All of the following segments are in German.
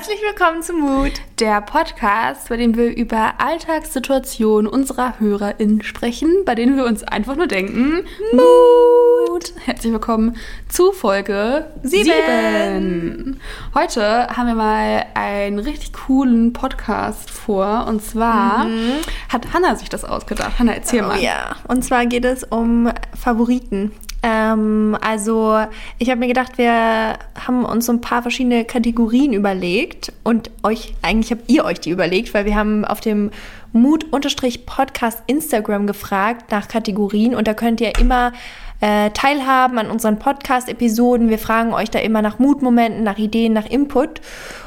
Herzlich willkommen zu Mut, der Podcast, bei dem wir über Alltagssituationen unserer HörerInnen sprechen, bei denen wir uns einfach nur denken, Mut. Herzlich willkommen zu Folge 7. Heute haben wir mal einen richtig coolen Podcast vor und zwar mhm. hat Hanna sich das ausgedacht. Hanna, erzähl oh, mal. Ja, und zwar geht es um Favoriten. Ähm, also ich habe mir gedacht, wir haben uns so ein paar verschiedene Kategorien überlegt und euch, eigentlich habt ihr euch die überlegt, weil wir haben auf dem Mut-Podcast Instagram gefragt nach Kategorien und da könnt ihr immer äh, teilhaben an unseren Podcast-Episoden. Wir fragen euch da immer nach Mutmomenten, nach Ideen, nach Input.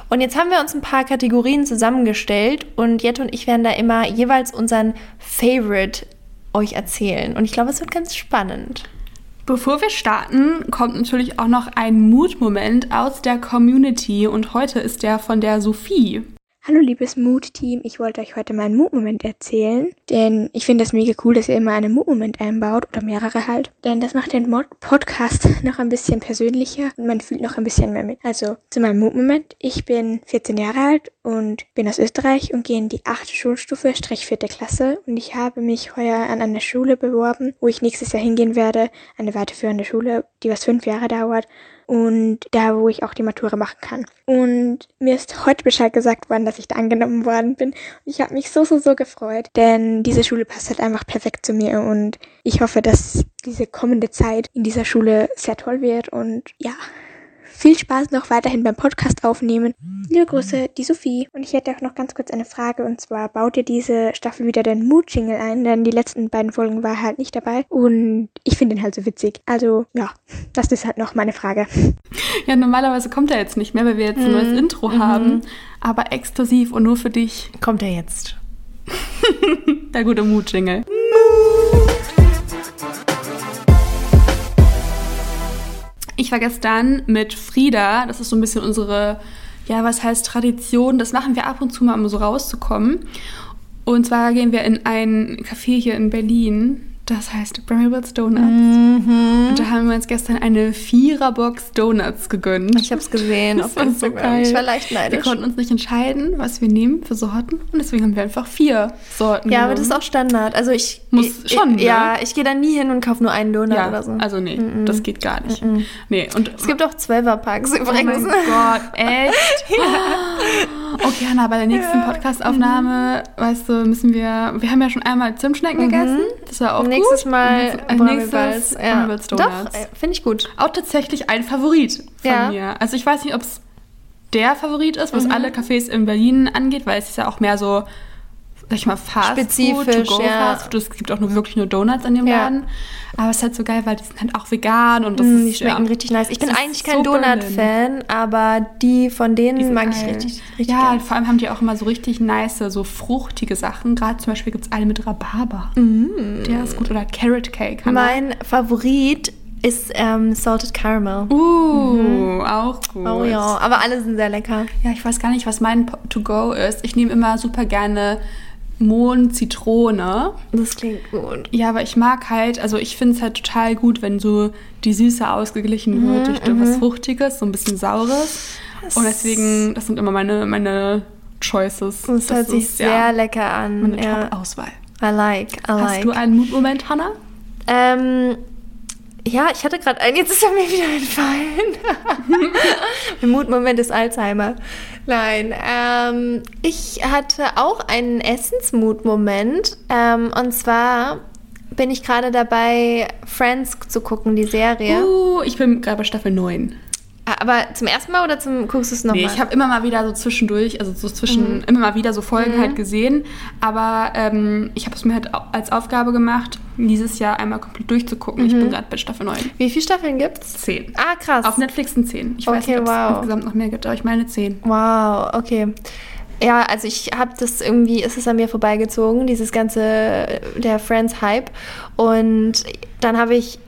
Und jetzt haben wir uns ein paar Kategorien zusammengestellt und Jette und ich werden da immer jeweils unseren Favorite euch erzählen. Und ich glaube, es wird ganz spannend. Bevor wir starten, kommt natürlich auch noch ein Mutmoment aus der Community und heute ist der von der Sophie. Hallo liebes Mood-Team, ich wollte euch heute meinen Mood-Moment erzählen, denn ich finde das mega cool, dass ihr immer einen Mood-Moment einbaut oder mehrere halt, denn das macht den Mod Podcast noch ein bisschen persönlicher und man fühlt noch ein bisschen mehr mit. Also zu meinem Mood-Moment, ich bin 14 Jahre alt und bin aus Österreich und gehe in die achte Schulstufe, Strich vierte Klasse. Und ich habe mich heuer an eine Schule beworben, wo ich nächstes Jahr hingehen werde, eine weiterführende Schule, die was fünf Jahre dauert und da, wo ich auch die Matura machen kann. Und mir ist heute Bescheid gesagt worden, dass ich da angenommen worden bin. Und ich habe mich so, so, so gefreut, denn diese Schule passt halt einfach perfekt zu mir und ich hoffe, dass diese kommende Zeit in dieser Schule sehr toll wird und ja, viel Spaß noch weiterhin beim Podcast aufnehmen. Liebe Grüße, die Sophie. Und ich hätte auch noch ganz kurz eine Frage und zwar baut ihr diese Staffel wieder den Mood-Jingle ein, denn die letzten beiden Folgen war halt nicht dabei und ich finde ihn halt so witzig. Also ja, das ist halt noch meine Frage. Ja, normalerweise kommt er jetzt nicht mehr, weil wir jetzt ein neues mhm. Intro mhm. haben, aber exklusiv und nur für dich. Kommt er jetzt. Der gute Mood-Jingle. Ich war gestern mit Frieda, das ist so ein bisschen unsere, ja, was heißt Tradition, das machen wir ab und zu mal, um so rauszukommen. Und zwar gehen wir in ein Café hier in Berlin, das heißt Brambles Donuts. Mhm. Und da haben wir uns gestern eine Viererbox Donuts gegönnt. Ich habe es gesehen das auf Instagram. So geil. Ich war leicht neidisch. Wir konnten uns nicht entscheiden, was wir nehmen für Sorten. Und deswegen haben wir einfach vier Sorten Ja, genommen. aber das ist auch Standard. Also ich... Muss ich, schon, ne? Ja, ich gehe da nie hin und kaufe nur einen Donut ja, oder so. also nee, mhm. das geht gar nicht. Mhm. Nee, und... Es gibt auch Zwölferpacks übrigens. Oh mein Gott, echt? ja. Okay, Hanna, bei der nächsten ja. Podcastaufnahme, mhm. weißt du, müssen wir. Wir haben ja schon einmal Zimtschnecken mhm. gegessen. Das war auch nächstes gut. Mal äh, nächstes ja. Donuts. Doch, äh, finde ich gut. Auch tatsächlich ein Favorit von ja. mir. Also ich weiß nicht, ob es der Favorit ist, was mhm. alle Cafés in Berlin angeht, weil es ist ja auch mehr so sag ich mal, Fast Spezifisch, Food, ja. Fast Food. Es gibt auch nur wirklich nur Donuts an dem ja. Laden. Aber es ist halt so geil, weil die sind halt auch vegan und das mm, ist, Die schmecken ja, richtig nice. Ich bin eigentlich kein so Donut-Fan, aber die von denen die mag geil. ich richtig, richtig Ja, geil. vor allem haben die auch immer so richtig nice, so fruchtige Sachen. Gerade zum Beispiel gibt es eine mit Rhabarber. Mm. Der ist gut. Oder Carrot Cake. Mein Favorit ist ähm, Salted Caramel. Uh, mhm. auch gut. Oh ja, aber alle sind sehr lecker. Ja, ich weiß gar nicht, was mein To-Go ist. Ich nehme immer super gerne Mohn, Zitrone. Das klingt gut. Ja, aber ich mag halt, also ich finde es halt total gut, wenn so die Süße ausgeglichen mhm, wird durch mhm. was Fruchtiges, so ein bisschen Saures. Das Und deswegen, das sind immer meine, meine Choices. Das, das hört sich sehr ja, lecker an. Meine ja. Top-Auswahl. I like, I Hast like. du einen Mutmoment, Hannah? Ähm, ja, ich hatte gerade einen, jetzt ist er mir wieder entfallen. Mein Mutmoment ist Alzheimer. Nein, ähm, ich hatte auch einen Essensmutmoment. Ähm, und zwar bin ich gerade dabei, Friends zu gucken, die Serie. Uh, ich bin gerade bei Staffel 9. Aber zum ersten Mal oder zum guckst du es nochmal? Nee, ich habe immer mal wieder so zwischendurch, also so zwischen, mhm. immer mal wieder so Folgen mhm. halt gesehen. Aber ähm, ich habe es mir halt als Aufgabe gemacht, dieses Jahr einmal komplett durchzugucken. Mhm. Ich bin gerade bei Staffel 9. Wie viele Staffeln gibt's? Zehn. Ah, krass. Auf Netflix sind zehn. Ich okay, weiß nicht, ob wow. es insgesamt noch mehr gibt, aber ich meine zehn. Wow, okay. Ja, also ich habe das irgendwie, ist es an mir vorbeigezogen, dieses ganze, der Friends-Hype. Und dann habe ich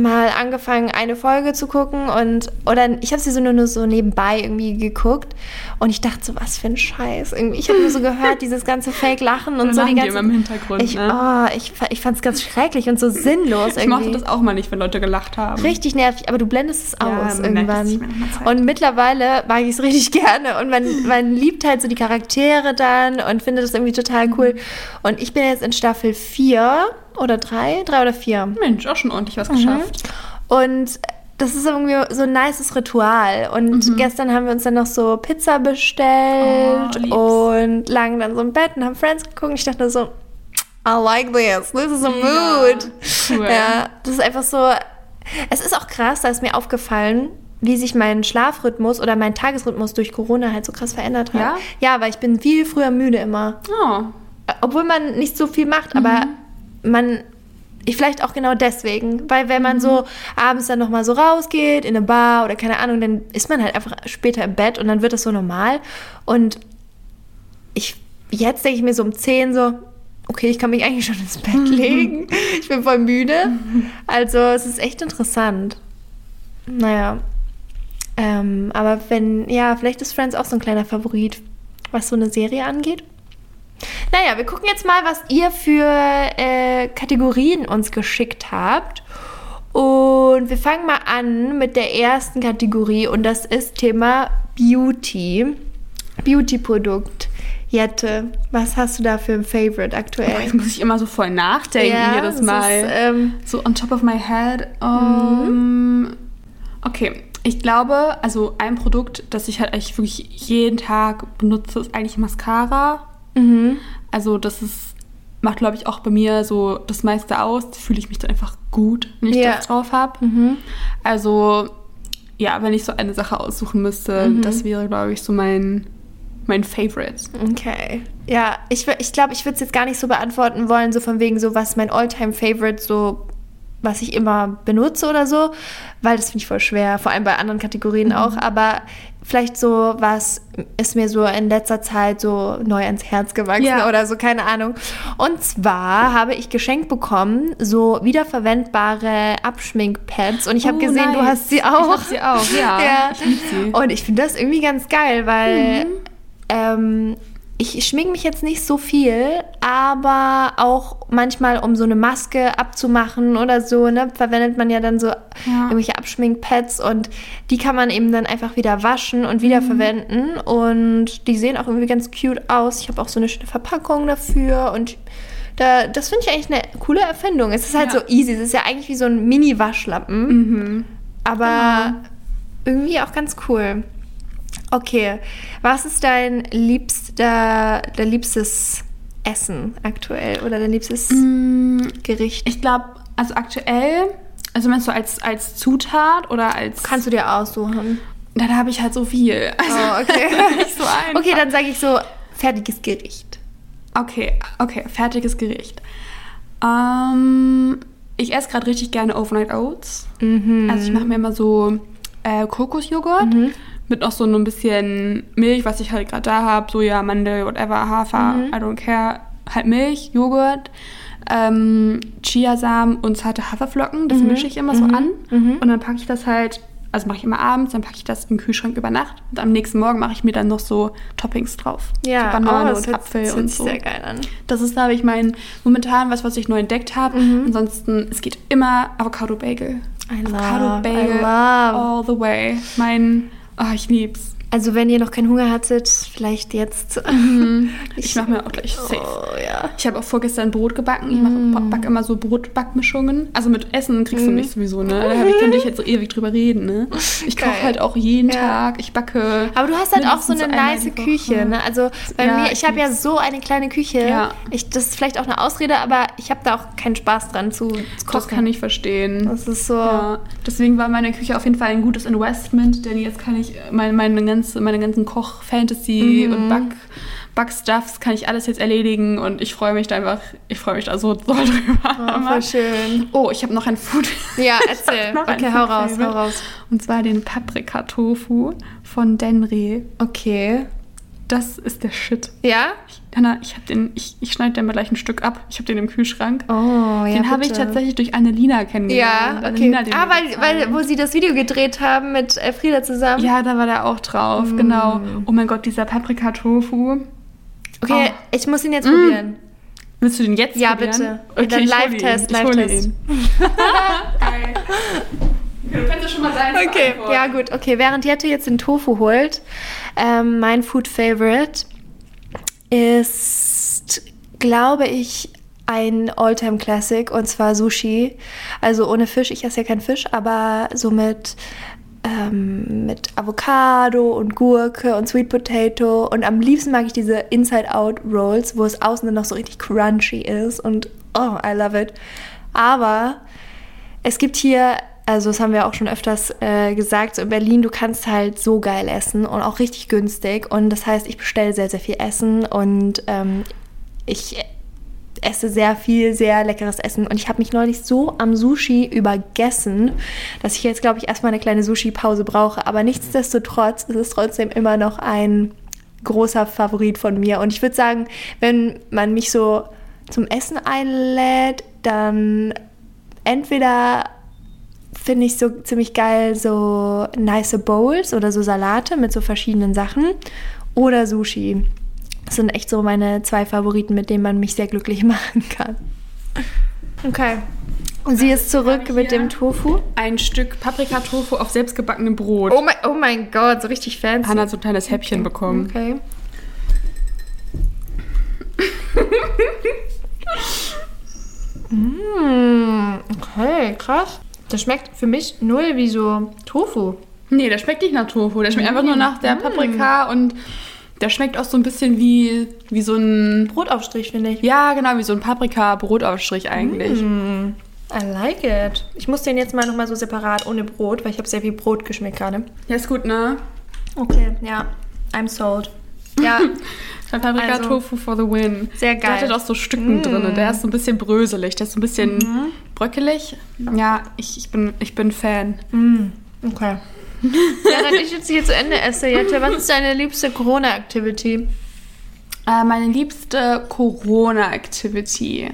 mal angefangen, eine Folge zu gucken und oder ich habe sie so nur, nur so nebenbei irgendwie geguckt und ich dachte so, was für ein Scheiß. Irgendwie, ich habe nur so gehört, dieses ganze Fake-Lachen und Da so die ganze immer im Hintergrund, Ich, ne? oh, ich, ich fand es ganz schrecklich und so sinnlos Ich irgendwie. mochte das auch mal nicht, wenn Leute gelacht haben. Richtig nervig, aber du blendest es Ja, aus irgendwann. Und mittlerweile mag ich es richtig gerne und man, man liebt halt so die Charaktere dann und findet das irgendwie total Mhm. cool. Und ich bin jetzt in Staffel 4 oder 3, 3 oder 4. Mensch, auch schon ordentlich Mhm. was geschafft. Und das ist irgendwie so ein nices Ritual. Und gestern haben wir uns dann noch so Pizza bestellt Oh, und lagen dann so im Bett und haben Friends geguckt. Und ich dachte so, I like this. This is a mood. cool. Ja, das ist einfach so. Es ist auch krass, da ist mir aufgefallen, wie sich mein Schlafrhythmus oder mein Tagesrhythmus durch Corona halt so krass verändert hat. Ja? Ja, weil ich bin viel früher müde immer. Oh, Obwohl man nicht so viel macht, aber man. Ich vielleicht auch genau deswegen, weil wenn man so abends dann nochmal so rausgeht in eine Bar oder keine Ahnung, dann ist man halt einfach später im Bett und dann wird das so normal. Und ich jetzt denke ich mir so um 10 so, okay, ich kann mich eigentlich schon ins Bett legen. Ich bin voll müde. Also es ist echt interessant. Naja. Ähm, aber wenn, ja, vielleicht ist Friends auch so ein kleiner Favorit, was so eine Serie angeht. Naja, wir gucken jetzt mal, was ihr für äh, Kategorien uns geschickt habt. Und wir fangen mal an mit der ersten Kategorie und das ist Thema Beauty. Beauty-Produkt. Jette, was hast du da für ein Favorite Oh, aktuell? jetzt muss ich immer so voll nachdenken jedes das Mal. Ist, ähm, so on top of my head. Um, Okay, ich glaube, also ein Produkt, das ich halt eigentlich wirklich jeden Tag benutze, ist eigentlich Mascara. Mhm. Also das ist, macht glaube ich auch bei mir so das meiste aus. Fühle ich mich dann einfach gut, wenn ich Ja. das drauf habe. Mhm. Also ja, wenn ich so eine Sache aussuchen müsste, Mhm. das wäre glaube ich so mein, mein Favorite. Okay. Ja, ich, wür- ich glaube, ich würde es jetzt gar nicht so beantworten wollen, so von wegen so, was mein All-Time-Favorite so, was ich immer benutze oder so, weil das finde ich voll schwer, vor allem bei anderen Kategorien auch, aber vielleicht so, was ist mir so in letzter Zeit so neu ans Herz gewachsen Ja. oder so, keine Ahnung. Und zwar habe ich geschenkt bekommen, so wiederverwendbare Abschminkpads und ich habe Oh, gesehen, du nice. hast sie Ich auch. hab sie auch, ja. ja. Ich sie. Und ich finde das irgendwie ganz geil, weil Mhm. ähm, ich schminke mich jetzt nicht so viel, aber auch manchmal, um so eine Maske abzumachen oder so, ne, verwendet man ja dann so irgendwelche Abschminkpads und die kann man eben dann einfach wieder waschen und wiederverwenden und die sehen auch irgendwie ganz cute aus. Ich habe auch so eine schöne Verpackung dafür und da, das finde ich eigentlich eine coole Erfindung. Es ist halt Ja. so easy. Es ist ja eigentlich wie so ein Mini-Waschlappen. Mhm. Aber irgendwie auch ganz cool. Okay, was ist dein liebster, dein liebstes Essen aktuell oder dein liebstes Gericht? Ich glaube, also aktuell, also meinst du als, als Zutat oder als... Kannst du dir aussuchen? Da habe ich halt so viel. Also, Oh, okay. so okay, dann sage ich so fertiges Gericht. Okay, okay, fertiges Gericht. Ähm, ich esse gerade richtig gerne Overnight Oats. Also ich mache mir immer so äh, Kokosjoghurt mit noch so ein bisschen Milch, was ich halt gerade da habe. Soja, Mandel, whatever, Hafer, I don't care. Halt Milch, Joghurt, ähm, Chiasamen und zarte Haferflocken. Das mische ich immer so an. Und dann packe ich das halt, also mache ich immer abends, dann packe ich das im Kühlschrank über Nacht. Und am nächsten Morgen mache ich mir dann noch so Toppings drauf. Ja, so Banane oh, und hört, Apfel das hört und so. sehr geil an. Das ist, glaube ich, mein momentan was, was ich neu entdeckt habe. Ansonsten, es geht immer Avocado Bagel. I Avocado love, Bagel all the way. Mein, oh, ich lieb's. Also wenn ihr noch keinen Hunger hattet, vielleicht jetzt. Ich mache mir auch gleich safe. Oh ja. Ich habe auch vorgestern Brot gebacken. Ich mache back immer so Brotbackmischungen. Also mit Essen kriegst du mich sowieso, ne? Da ich kann ich jetzt so ewig drüber reden, ne? Ich koche halt auch jeden Ja. Tag. Ich backe. Aber du hast halt auch so eine nice. Küche, ne? Also bei Ja, mir, ich habe ja so eine kleine Küche. Ja. Ich, das ist vielleicht auch eine Ausrede, aber ich habe da auch keinen Spaß dran zu, kochen. Das kann ich verstehen. Das ist so. Deswegen war meine Küche auf jeden Fall ein gutes Investment, denn jetzt kann ich meine, meine, ganze, meine ganzen Koch-Fantasy Mhm. und Back, Backstuffs kann ich alles jetzt erledigen und ich freue mich da einfach, ich freue mich da so doll drüber. Oh, voll schön. Oh, ich habe noch ein Food. Ja, erzähl. Okay, hau raus, hau raus. Und zwar den Paprika-Tofu von Denri. Okay. Das ist der Shit. Ja? Hanna, ich hab den, ich, ich schneide dir mal gleich ein Stück ab. Ich habe den im Kühlschrank. Oh, ja. den habe ich tatsächlich durch Annelina kennengelernt. Ja, okay. Annelina den Ah, weil, weil, wo sie das Video gedreht haben mit äh, Frieda zusammen. Ja, da war der auch drauf, genau. Oh mein Gott, dieser Paprika-Tofu. Okay, Oh. ich muss ihn jetzt probieren. Willst du den jetzt Ja, probieren? bitte. Okay, Dann ich hole Live-Test, Live-Test. Geil. Du kannst ja schon mal sein. Okay, ja gut. Okay, während Jette jetzt den Tofu holt, ähm, mein Food Favorite ist, glaube ich, ein Alltime Classic und zwar Sushi. Also ohne Fisch. Ich esse ja keinen Fisch, aber so mit ähm, mit Avocado und Gurke und Sweet Potato und am liebsten mag ich diese Inside Out Rolls, wo es außen dann noch so richtig crunchy ist und oh, I love it. Aber es gibt hier, also das haben wir auch schon öfters äh, gesagt, so in Berlin, du kannst halt so geil essen und auch richtig günstig. Und das heißt, ich bestelle sehr, sehr viel Essen und ähm, ich esse sehr viel, sehr leckeres Essen. Und ich habe mich neulich so am Sushi übergessen, dass ich jetzt, glaube ich, erstmal eine kleine Sushi-Pause brauche. Aber nichtsdestotrotz ist es trotzdem immer noch ein großer Favorit von mir. Und ich würde sagen, wenn man mich so zum Essen einlädt, dann entweder finde ich so ziemlich geil so nice Bowls oder so Salate mit so verschiedenen Sachen oder Sushi. Das sind echt so meine zwei Favoriten, mit denen man mich sehr glücklich machen kann. Okay. Und sie ist zurück mit dem Tofu. Ein Stück Paprika-Tofu auf selbstgebackenem Brot. Oh mein, oh mein Gott, so richtig fancy. Hannah hat so ein kleines Häppchen bekommen. Okay. mm, okay, krass. Das schmeckt für mich null wie so Tofu. Nee, der schmeckt nicht nach Tofu. Der schmeckt einfach nur nach Mm. der Paprika und der schmeckt auch so ein bisschen wie, wie so ein. Brotaufstrich, finde ich. Ja, genau, wie so ein Paprika-Brotaufstrich eigentlich. Mm, I like it. Ich muss den jetzt mal nochmal so separat ohne Brot, weil ich habe sehr viel Brot geschmeckt gerade. Ja, ist gut, ne? Okay, ja. I'm sold. Ja, Der Paprika-Tofu for the win. Sehr Der hatte geil. auch so Stücken drin. Der ist so ein bisschen bröselig. Der ist so ein bisschen bröckelig. Ja, ich, ich, bin, ich bin Fan. okay. Während ich jetzt hier zu Ende esse, Jette, was ist deine liebste Corona-Activity? Äh, meine liebste Corona-Activity.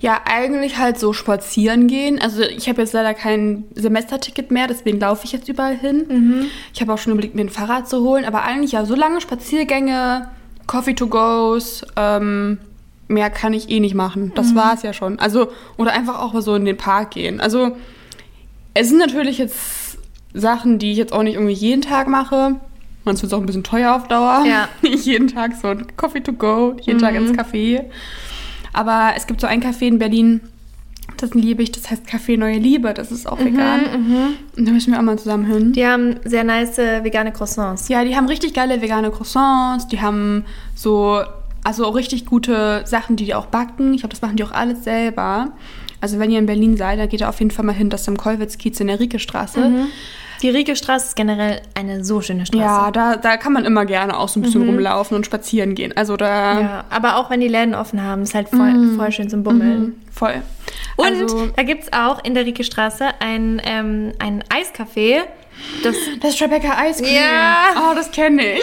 Ja, eigentlich halt so spazieren gehen. Also ich habe jetzt leider kein Semesterticket mehr, deswegen laufe ich jetzt überall hin. Ich habe auch schon überlegt, mir ein Fahrrad zu holen, aber eigentlich ja so lange Spaziergänge, Coffee to goes, ähm, mehr kann ich eh nicht machen. Das war's ja schon. Also, oder einfach auch mal so in den Park gehen. Also, es sind natürlich jetzt Sachen, die ich jetzt auch nicht irgendwie jeden Tag mache. Sonst wird es auch ein bisschen teuer auf Dauer. Ja. Nicht jeden Tag so ein Coffee to go, jeden Tag ins Café. Aber es gibt so ein Café in Berlin, das liebe ich, das heißt Café Neue Liebe, das ist auch vegan. Und da müssen wir auch mal zusammen hin. Die haben sehr nice vegane Croissants. Ja, die haben richtig geile vegane Croissants, die haben so, also auch richtig gute Sachen, die die auch backen. Ich glaube, das machen die auch alles selber. Also wenn ihr in Berlin seid, dann geht ihr auf jeden Fall mal hin, das ist im Kollwitz-Kiez in der Riekestraße. Die Riegestraße ist generell eine so schöne Straße. Ja, da, da kann man immer gerne auch so ein bisschen rumlaufen und spazieren gehen. Also da Ja, aber auch wenn die Läden offen haben, ist halt voll, voll schön zum Bummeln. voll. Und also, da gibt es auch in der Riekestraße ein, ähm, ein Eiscafé. Das, das Tribeca Eiscreme. Ja. Oh, das kenne ich.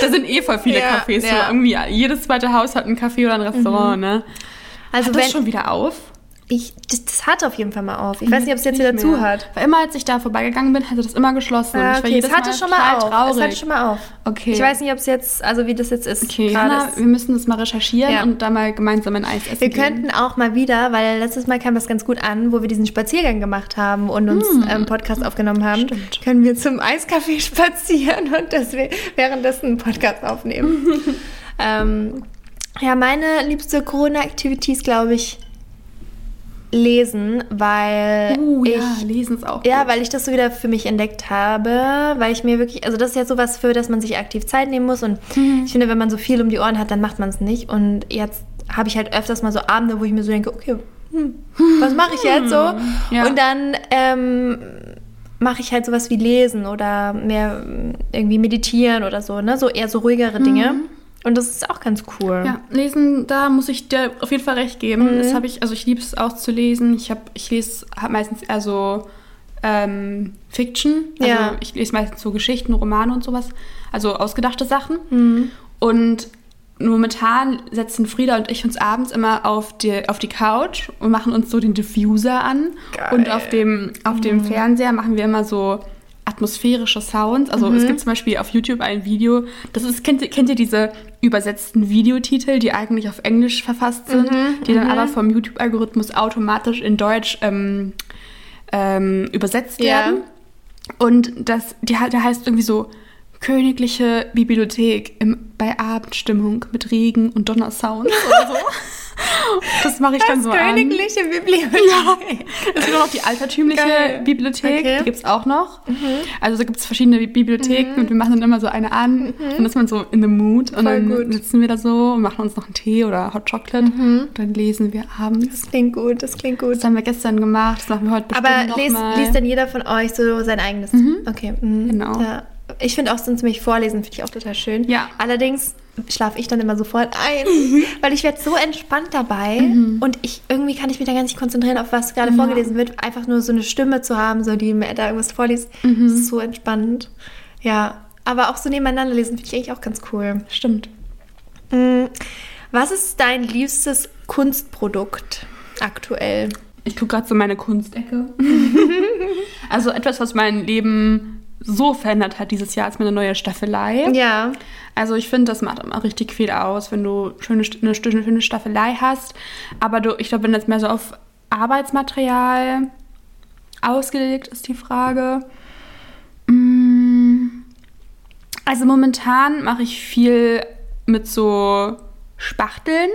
Da sind eh voll viele Ja, Cafés. So ja. irgendwie jedes zweite Haus hat ein Café oder ein Restaurant, ne? also Hat das wenn schon wieder auf? Ich, das, das hat auf jeden Fall mal auf. Ich weiß nicht, ob es jetzt wieder Nicht zu mehr. hat. Weil immer, als ich da vorbeigegegangen bin, hatte das immer geschlossen. Ja, Ich war okay, es hatte schon mal auf. Traurig. Es hatte schon mal auf. Okay. Ich weiß nicht, ob es jetzt, also wie das jetzt ist. Okay, gerade Hanna, wir müssen das mal recherchieren Ja. und da mal gemeinsam ein Eis essen Wir gehen. könnten auch mal wieder, weil letztes Mal kam das ganz gut an, wo wir diesen Spaziergang gemacht haben und uns ähm, Podcast aufgenommen haben, Stimmt. können wir zum Eiscafé spazieren und das wir währenddessen einen Podcast aufnehmen. ähm, ja, meine liebste Corona-Activity ist, glaube ich, lesen, weil Uh, ich ja, lesen ist auch ja, gut. weil ich das so wieder für mich entdeckt habe, weil ich mir wirklich, also das ist ja sowas, für das man sich aktiv Zeit nehmen muss und Mhm. ich finde, wenn man so viel um die Ohren hat, dann macht man es nicht und jetzt habe ich halt öfters mal so Abende, wo ich mir so denke, okay, hm, was mache ich jetzt so? Ja. Und dann ähm, mache ich halt sowas wie lesen oder mehr irgendwie meditieren oder so, ne, so eher so ruhigere Dinge und das ist auch ganz cool. Mhm. Ja, lesen, da muss ich dir auf jeden Fall recht geben. Das habe ich, also ich liebe es auch zu lesen. Ich habe, ich lese hab meistens eher so ähm, Fiction. Also Ja. ich lese meistens so Geschichten, Romane und sowas. also ausgedachte Sachen. Mhm. Und momentan setzen Frieda und ich uns abends immer auf die, auf die Couch und machen uns so den Diffuser an. Geil. Und auf dem, auf dem Fernseher machen wir immer so atmosphärische Sounds. Also es gibt zum Beispiel auf YouTube ein Video, das ist, kennt, ihr- kennt ihr diese übersetzten Videotitel, die eigentlich auf Englisch verfasst sind, die dann aber vom YouTube-Algorithmus automatisch in Deutsch ähm, ähm, übersetzt Ja. werden. Und das, die, der heißt irgendwie so Königliche Bibliothek im, bei Abendstimmung mit Regen und Donnersounds oder so. Das mache ich dann so an. Königliche Bibliothek. Ja. Es gibt auch noch die altertümliche Geil. Bibliothek, Okay. die gibt es auch noch. Also da gibt es verschiedene Bi- Bibliotheken und wir machen dann immer so eine an. Dann ist man so in the mood und Voll dann gut. sitzen wir da so und machen uns noch einen Tee oder Hot Chocolate. Und dann lesen wir abends. Das klingt gut, das klingt gut. Das haben wir gestern gemacht, das machen wir heute bestimmt Aber liest, liest denn jeder von euch so sein eigenes? Okay. mhm. Genau. Ja. Ich finde auch so ziemlich Vorlesen finde ich auch total schön. Ja. Allerdings schlafe ich dann immer sofort ein, weil ich werde so entspannt dabei und ich irgendwie kann ich mich da gar nicht konzentrieren, auf was gerade vorgelesen wird. Einfach nur so eine Stimme zu haben, so die mir da irgendwas vorliest, das ist so entspannend. Ja. Aber auch so nebeneinander lesen finde ich eigentlich auch ganz cool. Stimmt. Mm, Was ist dein liebstes Kunstprodukt aktuell? Ich gucke gerade so meine Kunstecke. also etwas, was mein Leben so verändert hat dieses Jahr, ist meine neue Staffelei. Ja. Also ich finde, das macht immer richtig viel aus, wenn du schöne, eine schöne, Staffelei hast. Aber du, ich glaube, wenn das mehr so auf Arbeitsmaterial ausgelegt ist, die Frage. Mm, Also momentan mache ich viel mit so Spachteln.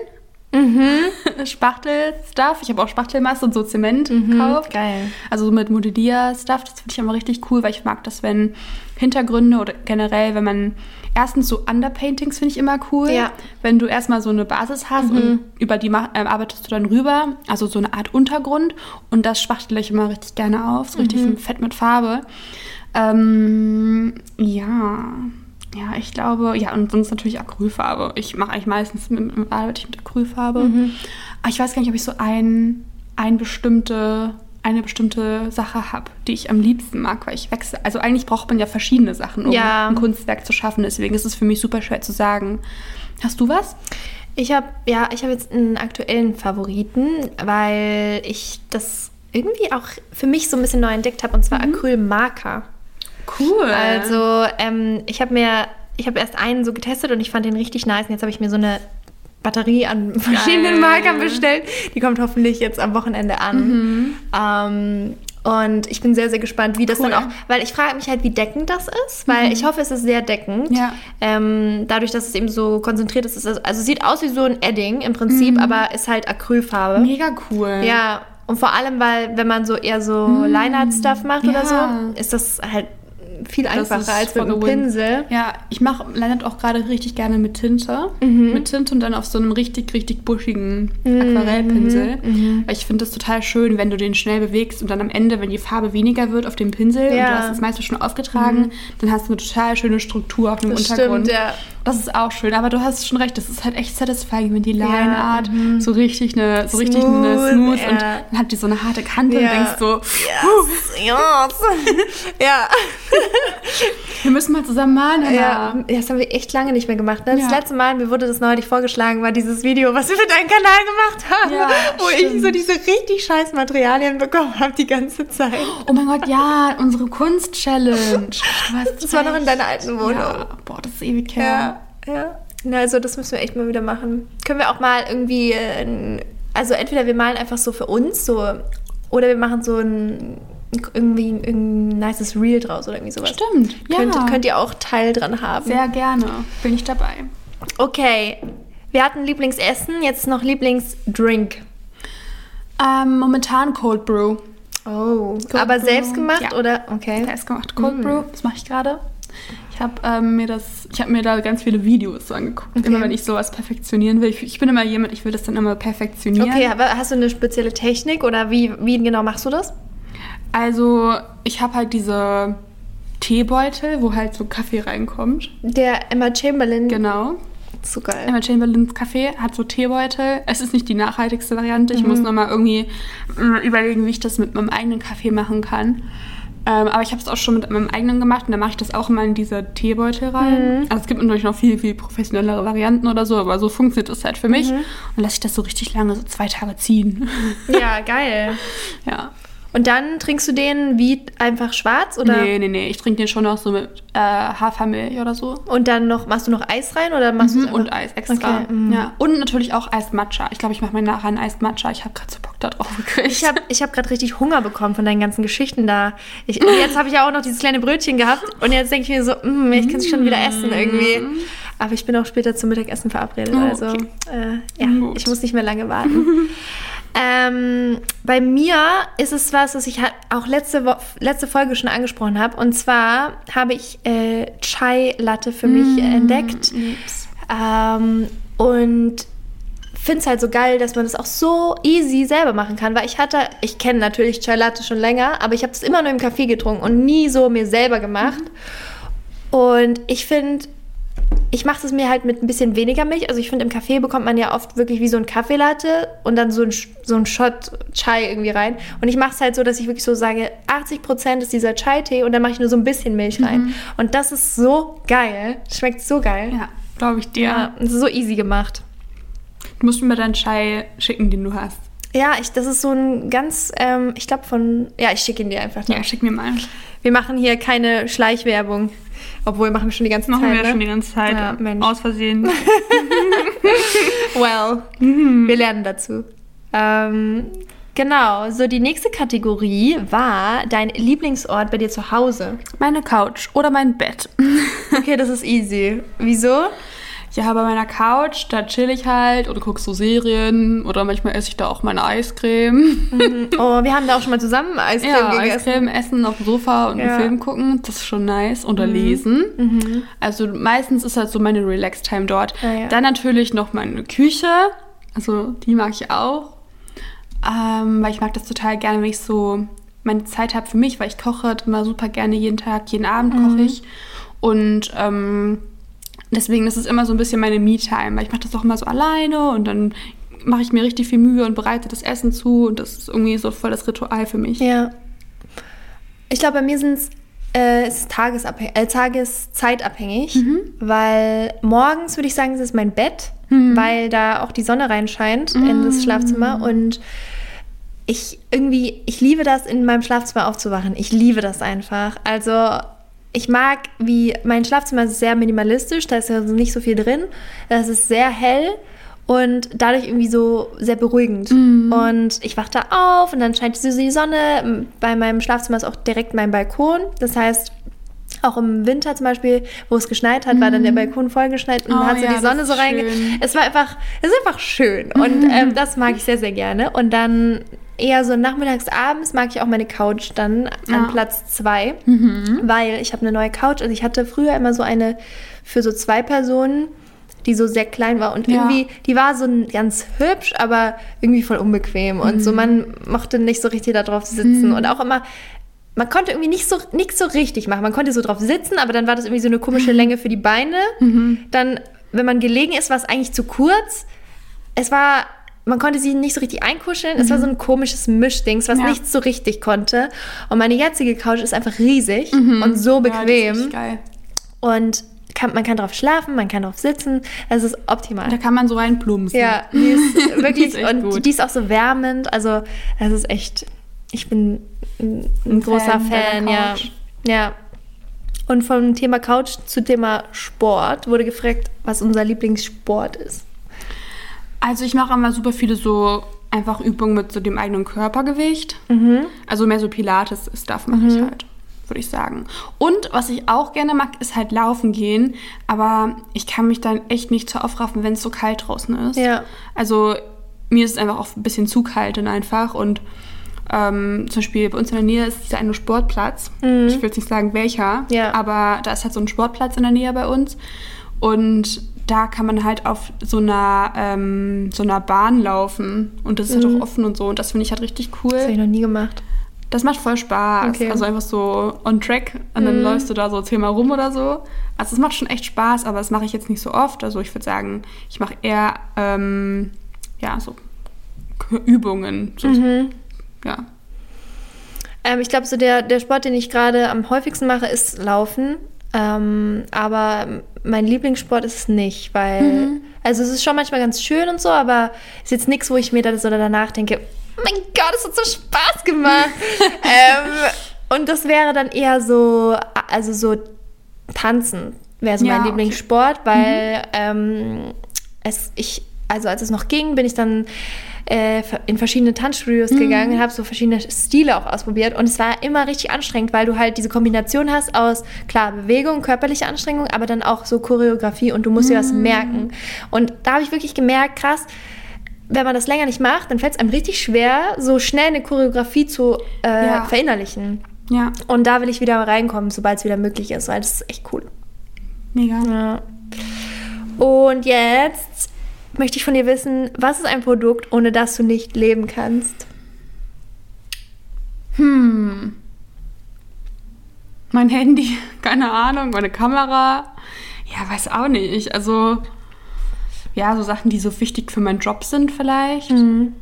Spachtel-Stuff. Ich habe auch Spachtelmasse und so Zement gekauft. Geil. Also so mit Modellier-Stuff, das finde ich immer richtig cool, weil ich mag das, wenn Hintergründe oder generell, wenn man erstens so Underpaintings finde ich immer cool. Ja. Wenn du erstmal so eine Basis hast und über die ähm, arbeitest du dann rüber, also so eine Art Untergrund und das spachtel ich immer richtig gerne auf, so richtig fett mit Farbe. Ähm, ja. Ja, ich glaube, ja, und sonst natürlich Acrylfarbe. Ich mache eigentlich meistens mit, arbeite ich mit Acrylfarbe. Aber ich weiß gar nicht, ob ich so ein, ein bestimmte, eine bestimmte Sache habe, die ich am liebsten mag, weil ich wechsle. Also eigentlich braucht man ja verschiedene Sachen, um Ja. ein Kunstwerk zu schaffen. Deswegen ist es für mich super schwer zu sagen. Hast du was? Ich habe ja, ich habe jetzt einen aktuellen Favoriten, weil ich das irgendwie auch für mich so ein bisschen neu entdeckt habe und zwar Acrylmarker. Cool. Also ähm, ich habe mir, ich habe erst einen so getestet und ich fand den richtig nice. Und jetzt habe ich mir so eine Batterie an verschiedenen Markern bestellt. Die kommt hoffentlich jetzt am Wochenende an. Ähm, und ich bin sehr, sehr gespannt, wie das Cool. dann auch, weil ich frage mich halt, wie deckend das ist, weil ich hoffe, es ist sehr deckend. Ja. Ähm, dadurch, dass es eben so konzentriert ist, ist es, also sieht aus wie so ein Edding im Prinzip, aber ist halt Acrylfarbe. Mega cool. Ja, und vor allem, weil wenn man so eher so Line-Art-Stuff macht oder Ja. so, ist das halt viel einfacher als mit einem. Pinsel. Ja, ich mache Leinert auch gerade richtig gerne mit Tinte. Mhm. Mit Tinte und dann auf so einem richtig, richtig buschigen Mhm. Aquarellpinsel. Weil ich finde das total schön, wenn du den schnell bewegst und dann am Ende, wenn die Farbe weniger wird auf dem Pinsel und Ja. Mhm. du hast es meistens schon aufgetragen, dann hast du eine total schöne Struktur auf dem Das Untergrund. stimmt, ja. Das ist auch schön, aber du hast schon recht, das ist halt echt satisfying, wenn die Line Art mhm. so richtig eine, so richtig eine Smooth, smooth ja. und dann hat die so eine harte Kante Ja. und denkst so, Yes, yes. ja. wir müssen mal zusammen malen. Hannah. ja, das haben wir echt lange nicht mehr gemacht. Ne? Das Ja. letzte Mal, mir wurde das neulich vorgeschlagen, war dieses Video, was wir für deinen Kanal gemacht haben, Ja, wo ich stimmt. so diese richtig scheiß Materialien bekommen habe die ganze Zeit. Oh mein Gott, ja, unsere Kunst-Challenge. Das war noch in deiner alten Wohnung. Ja, boah, das ist ewig her. Ja, ja. Na, also das müssen wir echt mal wieder machen. Können wir auch mal irgendwie, äh, also entweder wir malen einfach so für uns, so, oder wir machen so ein irgendwie ein, nices Reel draus oder irgendwie sowas. Stimmt, ja. Könnt, könnt ihr auch Teil dran haben. Sehr gerne. Bin ich dabei. Okay. Wir hatten Lieblingsessen, jetzt noch Lieblingsdrink. Ähm, momentan Cold Brew. Oh. Aber Brew. selbst gemacht Ja. oder? Okay. Selbst gemacht Cold Brew. Das mache ich gerade. Ich habe ähm, mir das, ich habe mir da ganz viele Videos so angeguckt. Okay. Immer wenn ich sowas perfektionieren will. Ich, ich bin immer jemand, ich will das dann immer perfektionieren. Okay, aber hast du eine spezielle Technik oder wie, wie genau machst du das? Also ich habe halt diese Teebeutel, wo halt so Kaffee reinkommt. Der Emma Chamberlain. Genau. So geil. Emma Chamberlains Kaffee hat so Teebeutel. Es ist nicht die nachhaltigste Variante. Ich Mhm. muss nochmal irgendwie äh, überlegen, wie ich das mit meinem eigenen Kaffee machen kann. Ähm, aber ich habe es auch schon mit meinem eigenen gemacht und da mache ich das auch immer in diese Teebeutel rein. Also es gibt natürlich noch viel, viel professionellere Varianten oder so, aber so funktioniert das halt für mich. Und lasse ich das so richtig lange, so zwei Tage ziehen. Ja, geil. ja. Und dann trinkst du den wie einfach schwarz oder? Nee, nee, nee. Ich trinke den schon noch so mit äh, Hafermilch oder so. Und dann noch, machst du noch Eis rein oder machst du Mhm, und Eis extra. Okay, mm. Ja. Und natürlich auch Eis Matcha. Ich glaube, ich mache mir nachher einen Eis Matcha. Ich habe gerade so Bock da drauf gekriegt. Ich habe ich hab gerade richtig Hunger bekommen von deinen ganzen Geschichten da. Ich, jetzt habe ich ja auch noch dieses kleine Brötchen gehabt und jetzt denke ich mir so, mm, ich kann es schon wieder essen irgendwie. Aber ich bin auch später zum Mittagessen verabredet, Oh, also okay. äh, ja, Gut. ich muss nicht mehr lange warten. ähm, bei mir ist es was, was ich auch letzte, Wo letzte Folge schon angesprochen habe. Und zwar habe ich äh, Chai Latte für mich äh, entdeckt. Ähm, und finde es halt so geil, dass man das auch so easy selber machen kann, weil ich hatte, ich kenne natürlich Chai Latte schon länger, aber ich habe es immer nur im Café getrunken und nie so mir selber gemacht. Und ich finde, ich mache es mir halt mit ein bisschen weniger Milch. Also ich finde, im Café bekommt man ja oft wirklich wie so ein Kaffeelatte und dann so ein, so ein Shot Chai irgendwie rein. Und ich mache es halt so, dass ich wirklich so sage, 80% ist dieser Chai-Tee und dann mache ich nur so ein bisschen Milch rein. Und das ist so geil. Schmeckt so geil. ja, glaube ich dir. Ja, es ist so easy gemacht. Du musst mir mal deinen Chai schicken, den du hast. Ja, ich, das ist so ein ganz, ähm, ich glaube von, ja, ich schicke ihn dir einfach. Ja, schick mir mal. Wir machen hier keine Schleichwerbung. Obwohl, machen wir schon die ganze Machen Zeit, wir ne? schon die ganze Zeit. Ja, Mensch. Aus Versehen. Well, wir lernen dazu. Ähm, genau, so die nächste Kategorie war dein Lieblingsort bei dir zu Hause. Meine Couch oder mein Bett. Okay, das ist easy. Wieso? Ja, bei meiner Couch, da chill ich halt oder guck so Serien oder manchmal esse ich da auch meine Eiscreme. Oh, wir haben da auch schon mal zusammen Eiscreme Ja, gegessen. Eiscreme essen auf dem Sofa und Ja. Mhm. einen Film gucken, das ist schon nice. Oder lesen. Also meistens ist halt so meine Relax-Time dort. Ah, ja. Dann natürlich noch meine Küche. Also die mag ich auch. Ähm, weil ich mag das total gerne, wenn ich so meine Zeit habe für mich, weil ich koche halt immer super gerne jeden Tag, jeden Abend Mhm. koche ich. Und ähm, deswegen ist es immer so ein bisschen meine Me-Time, weil ich mache das auch immer so alleine und dann mache ich mir richtig viel Mühe und bereite das Essen zu und das ist irgendwie so voll das Ritual für mich. Ja. Ich glaube, bei mir sind's, äh, es ist tagesabhängig, äh, tageszeitabhängig, weil morgens würde ich sagen, es ist mein Bett, weil da auch die Sonne reinscheint in das Schlafzimmer und ich irgendwie, ich liebe das, in meinem Schlafzimmer aufzuwachen. Ich liebe das einfach. Also ich mag, wie mein Schlafzimmer ist sehr minimalistisch, da ist ja nicht so viel drin. Das ist sehr hell und dadurch irgendwie so sehr beruhigend. Und ich wache da auf und dann scheint so die Sonne. Bei meinem Schlafzimmer ist auch direkt mein Balkon. Das heißt, auch im Winter zum Beispiel, wo es geschneit hat, war dann der Balkon vollgeschneit und Oh hat so ja, die Sonne so reinge... schön. Es war einfach, es ist einfach schön und ähm, das mag ich sehr, sehr gerne. Und dann eher so nachmittags, abends mag ich auch meine Couch dann an Ja. Platz zwei, weil ich habe eine neue Couch. Also ich hatte früher immer so eine für so zwei Personen, die so sehr klein war und Ja. irgendwie, die war so ganz hübsch, aber irgendwie voll unbequem und so man mochte nicht so richtig da drauf sitzen und auch immer man konnte irgendwie nicht so nichts so richtig machen. Man konnte so drauf sitzen, aber dann war das irgendwie so eine komische Länge für die Beine. Dann, wenn man gelegen ist, war es eigentlich zu kurz. Es war, man konnte sie nicht so richtig einkuscheln. Es war so ein komisches Mischdings, was Ja. nichts so richtig konnte. Und meine jetzige Couch ist einfach riesig und so Ja, bequem. geil. und kann, man kann drauf schlafen, man kann drauf sitzen. Es ist optimal. Da kann man so reinplumpsen. Ja, die ist wirklich Die ist und gut. die ist auch so wärmend. Also das ist echt. Ich bin ein, ein großer Fan Fan, ja. Ja. Und vom Thema Couch zu Thema Sport wurde gefragt, was unser Lieblingssport ist. Also ich mache immer super viele so einfach Übungen mit so dem eigenen Körpergewicht. Also mehr so Pilates Stuff mache ich halt, würde ich sagen. Und was ich auch gerne mag, ist halt laufen gehen. Aber ich kann mich dann echt nicht so aufraffen, wenn es so kalt draußen ist. Ja. Also mir ist es einfach auch ein bisschen zu kalt dann einfach. Und ähm, zum Beispiel bei uns in der Nähe ist dieser eine Sportplatz. Ich will jetzt nicht sagen welcher, Ja. aber da ist halt so ein Sportplatz in der Nähe bei uns. Und da kann man halt auf so einer, ähm, so einer Bahn laufen. Und das ist halt auch offen und so. Und das finde ich halt richtig Das habe ich cool. noch nie gemacht. Das macht voll Spaß. Okay. Also einfach so on track und dann läufst du da so zehnmal rum oder so. Also es macht schon echt Spaß, aber das mache ich jetzt nicht so oft. Also ich würde sagen, ich mache eher ähm, ja, so Übungen. So, Ja. Ähm, ich glaube, so der, der Sport, den ich gerade am häufigsten mache, ist Laufen. Ähm, aber mein Lieblingssport ist es nicht, weil, Mhm. also es ist schon manchmal ganz schön und so, aber es ist jetzt nichts, wo ich mir das oder danach denke, mein Gott, es hat so Spaß gemacht. ähm, und das wäre dann eher so, also so Tanzen wäre so Ja, mein okay. Lieblingssport, weil ähm, es, ich, also als es noch ging, bin ich dann äh, in verschiedene Tanzstudios Mhm. gegangen und habe so verschiedene Stile auch ausprobiert. Und es war immer richtig anstrengend, weil du halt diese Kombination hast aus, klar, Bewegung, körperliche Anstrengung, aber dann auch so Choreografie und du musst dir was Mhm. merken. Und da habe ich wirklich gemerkt, krass, wenn man das länger nicht macht, dann fällt es einem richtig schwer, so schnell eine Choreografie zu äh, Ja. verinnerlichen. Ja, Und da will ich wieder reinkommen, sobald es wieder möglich ist, weil das ist echt cool. mega. Ja. Und jetzt möchte ich von dir wissen, was ist ein Produkt, ohne das du nicht leben kannst? Hm. Mein Handy, keine Ahnung, meine Kamera. Ja, weiß auch nicht. Also, ja, so Sachen, die so wichtig für meinen Job sind vielleicht.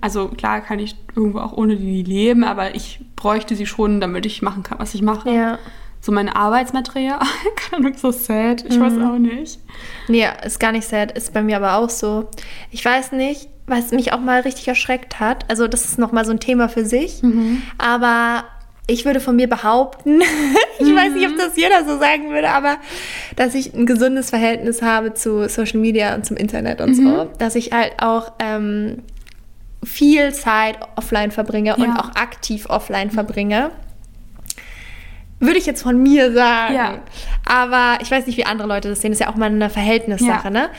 Also klar kann ich irgendwo auch ohne die leben, aber ich bräuchte sie schon, damit ich machen kann, was ich mache. Ja. So mein Arbeitsmaterial. keine Ahnung, so sad. Ich weiß auch nicht. Nee, ist gar nicht sad, ist bei mir aber auch so. Ich weiß nicht, was mich auch mal richtig erschreckt hat. Also, das ist nochmal so ein Thema für sich. Aber ich würde von mir behaupten, ich weiß nicht, ob das jeder so sagen würde, aber dass ich ein gesundes Verhältnis habe zu Social Media und zum Internet und so. Dass ich halt auch ähm, viel Zeit offline verbringe und Ja. auch aktiv offline verbringe. Würde ich jetzt von mir sagen. Ja. Aber ich weiß nicht, wie andere Leute das sehen. Das ist ja auch mal eine Verhältnissache, Ja. ne?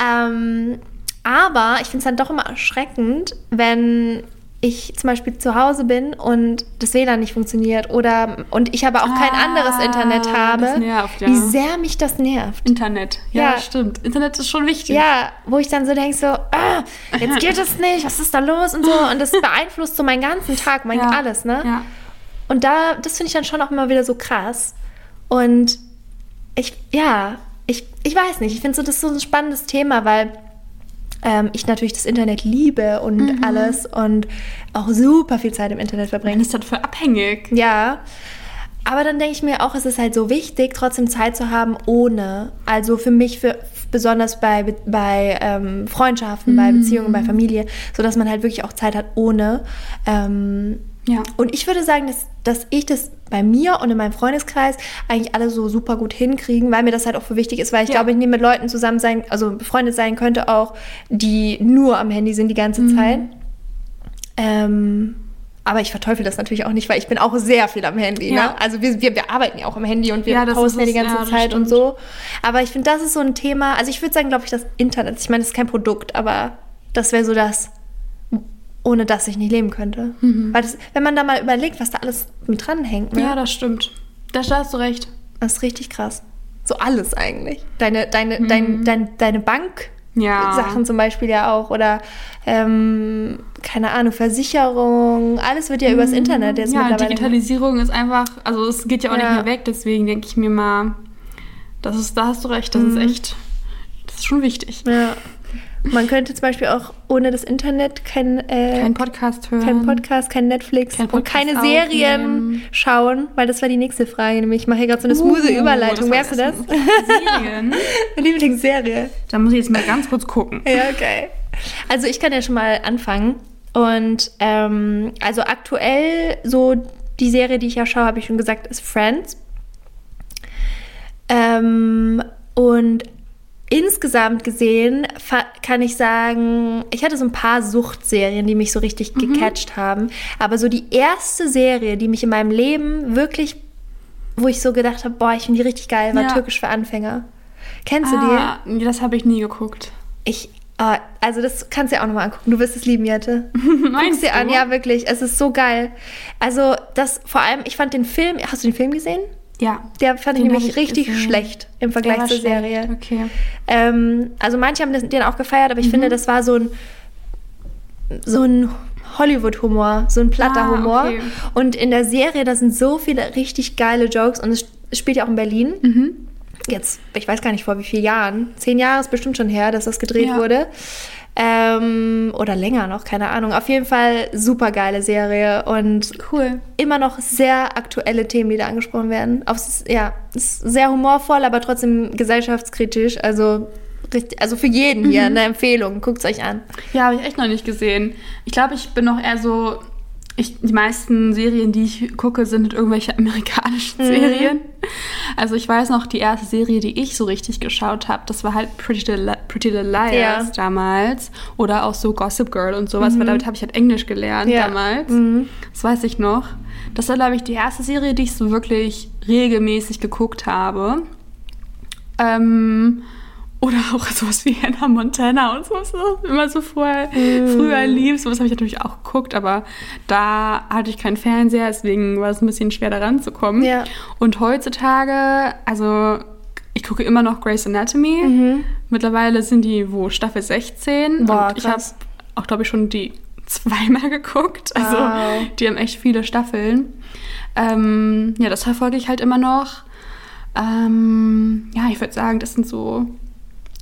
Ähm, aber ich finde es dann doch immer erschreckend, wenn ich zum Beispiel zu Hause bin und das WLAN nicht funktioniert oder und ich aber auch kein Ah, anderes Internet habe, nervt, ja. wie sehr mich das nervt. Internet. Ja, Ja. stimmt. Internet ist schon wichtig. Ja, wo ich dann so denke, so, ah, jetzt geht es nicht, was ist da los und so. Und das beeinflusst so meinen ganzen Tag, mein Ja. alles, ne? Ja. Und da, das finde ich dann schon auch immer wieder so krass. Und ich, ja, ich, ich weiß nicht, ich finde so, das ist so ein spannendes Thema, weil ähm, ich natürlich das Internet liebe und Mhm. alles und auch super viel Zeit im Internet Man verbringe. ist halt voll abhängig. Ja. Aber dann denke ich mir auch, es ist halt so wichtig, trotzdem Zeit zu haben ohne. Also für mich, für, besonders bei, Be- bei ähm, Freundschaften, bei Mhm. Beziehungen, bei Familie, sodass man halt wirklich auch Zeit hat ohne. Ähm, Ja. und ich würde sagen, dass, dass ich das bei mir und in meinem Freundeskreis eigentlich alle so super gut hinkriegen, weil mir das halt auch für wichtig ist, weil ich Ja. glaube, ich nie mit Leuten zusammen sein, also befreundet sein könnte auch, die nur am Handy sind die ganze Mhm. Zeit. Ähm, aber ich verteufel das natürlich auch nicht, weil ich bin auch sehr viel am Handy. Ja. Ne? Also wir, wir, wir arbeiten ja auch am Handy und wir Ja, posten ja die ganze Ja, Zeit und stimmt. so. Aber ich finde, das ist so ein Thema. Also ich würde sagen, glaube ich, das Internet. Ich meine, das ist kein Produkt, aber das wäre so das, ohne das ich nicht leben könnte. Weil das, wenn man da mal überlegt, was da alles mit dranhängt, ne? Ja, das stimmt. Da hast du recht. das ist richtig krass. So alles eigentlich. Deine, deine, dein, dein, deine Bank. Ja. Sachen zum Beispiel ja auch oder ähm, keine Ahnung, Versicherung, alles wird ja übers Internet jetzt ja, mittlerweile. Digitalisierung ist einfach, also es geht ja auch Ja. nicht mehr weg, deswegen denke ich mir mal, das ist, da hast du recht, das Mhm. ist echt, das ist schon wichtig. Ja. Man könnte zum Beispiel auch ohne das Internet kein, äh, Kein Podcast hören. kein Podcast, kein Netflix Kein und Podcast keine Serien aufnehmen. schauen, weil das war die nächste Frage. Nämlich, ich mache hier gerade so eine smooth Uh, Überleitung. das Merkst du das? Serien. Lieblingsserie. Da muss ich jetzt mal ganz kurz gucken. Ja, okay. Also ich kann ja schon mal anfangen. Und ähm, also aktuell so die Serie, die ich ja schaue, habe ich schon gesagt, ist Friends. Ähm, und insgesamt gesehen kann ich sagen, ich hatte so ein paar Suchtserien, die mich so richtig gecatcht haben. Aber so die erste Serie, die mich in meinem Leben wirklich, wo ich so gedacht habe, boah, ich finde die richtig geil, war Ja. Türkisch für Anfänger. Kennst du die? Ah, das habe ich nie geguckt. Ich, äh, also das kannst du dir auch nochmal angucken. Du wirst es lieben, Jette. Guck's Meinst dir an, du? ja, wirklich. Es ist so geil. Also, das vor allem, ich fand den Film, hast du den Film gesehen? Ja. Der fand ich nämlich ich richtig gesehen. schlecht im Vergleich zur schlecht. Serie. Okay. Ähm, also manche haben den auch gefeiert, aber ich Mhm. finde, das war so ein so ein Hollywood-Humor, so ein platter Ah, Humor. okay. Und in der Serie, da sind so viele richtig geile Jokes und es es spielt ja auch in Berlin. Mhm. Jetzt, ich weiß gar nicht vor wie vielen Jahren, zehn Jahre ist bestimmt schon her, dass das gedreht Ja. wurde. Ähm, oder länger noch, keine Ahnung. Auf jeden Fall super geile Serie und Cool. immer noch sehr aktuelle Themen, die da angesprochen werden. Aufs, ja, ist sehr humorvoll, aber trotzdem gesellschaftskritisch. Also, richtig, also für jeden hier eine Empfehlung. Guckt es euch an. Ja, habe ich echt noch nicht gesehen. Ich glaube, ich bin noch eher so. Ich, die meisten Serien, die ich gucke, sind irgendwelche amerikanischen Serien. Also ich weiß noch, die erste Serie, die ich so richtig geschaut habe, das war halt Pretty Little, Pretty Little Liars Ja. damals. Oder auch so Gossip Girl und sowas, weil damit habe ich halt Englisch gelernt Ja. damals. Das weiß ich noch. Das war, glaube ich, die erste Serie, die ich so wirklich regelmäßig geguckt habe. Ähm, oder auch sowas wie Hannah Montana und so, was du immer so früher, früher lief. Sowas habe ich natürlich auch geguckt, aber da hatte ich keinen Fernseher, deswegen war es ein bisschen schwer, da ranzukommen. Ja. Und heutzutage, also ich gucke immer noch Grey's Anatomy. Mittlerweile sind die wo Staffel 16. Mhm. Boah, und ich habe auch, glaube ich, schon die zweimal geguckt. Also Wow. die haben echt viele Staffeln. Ähm, ja, das verfolge ich halt immer noch. Ähm, ja, ich würde sagen, das sind so.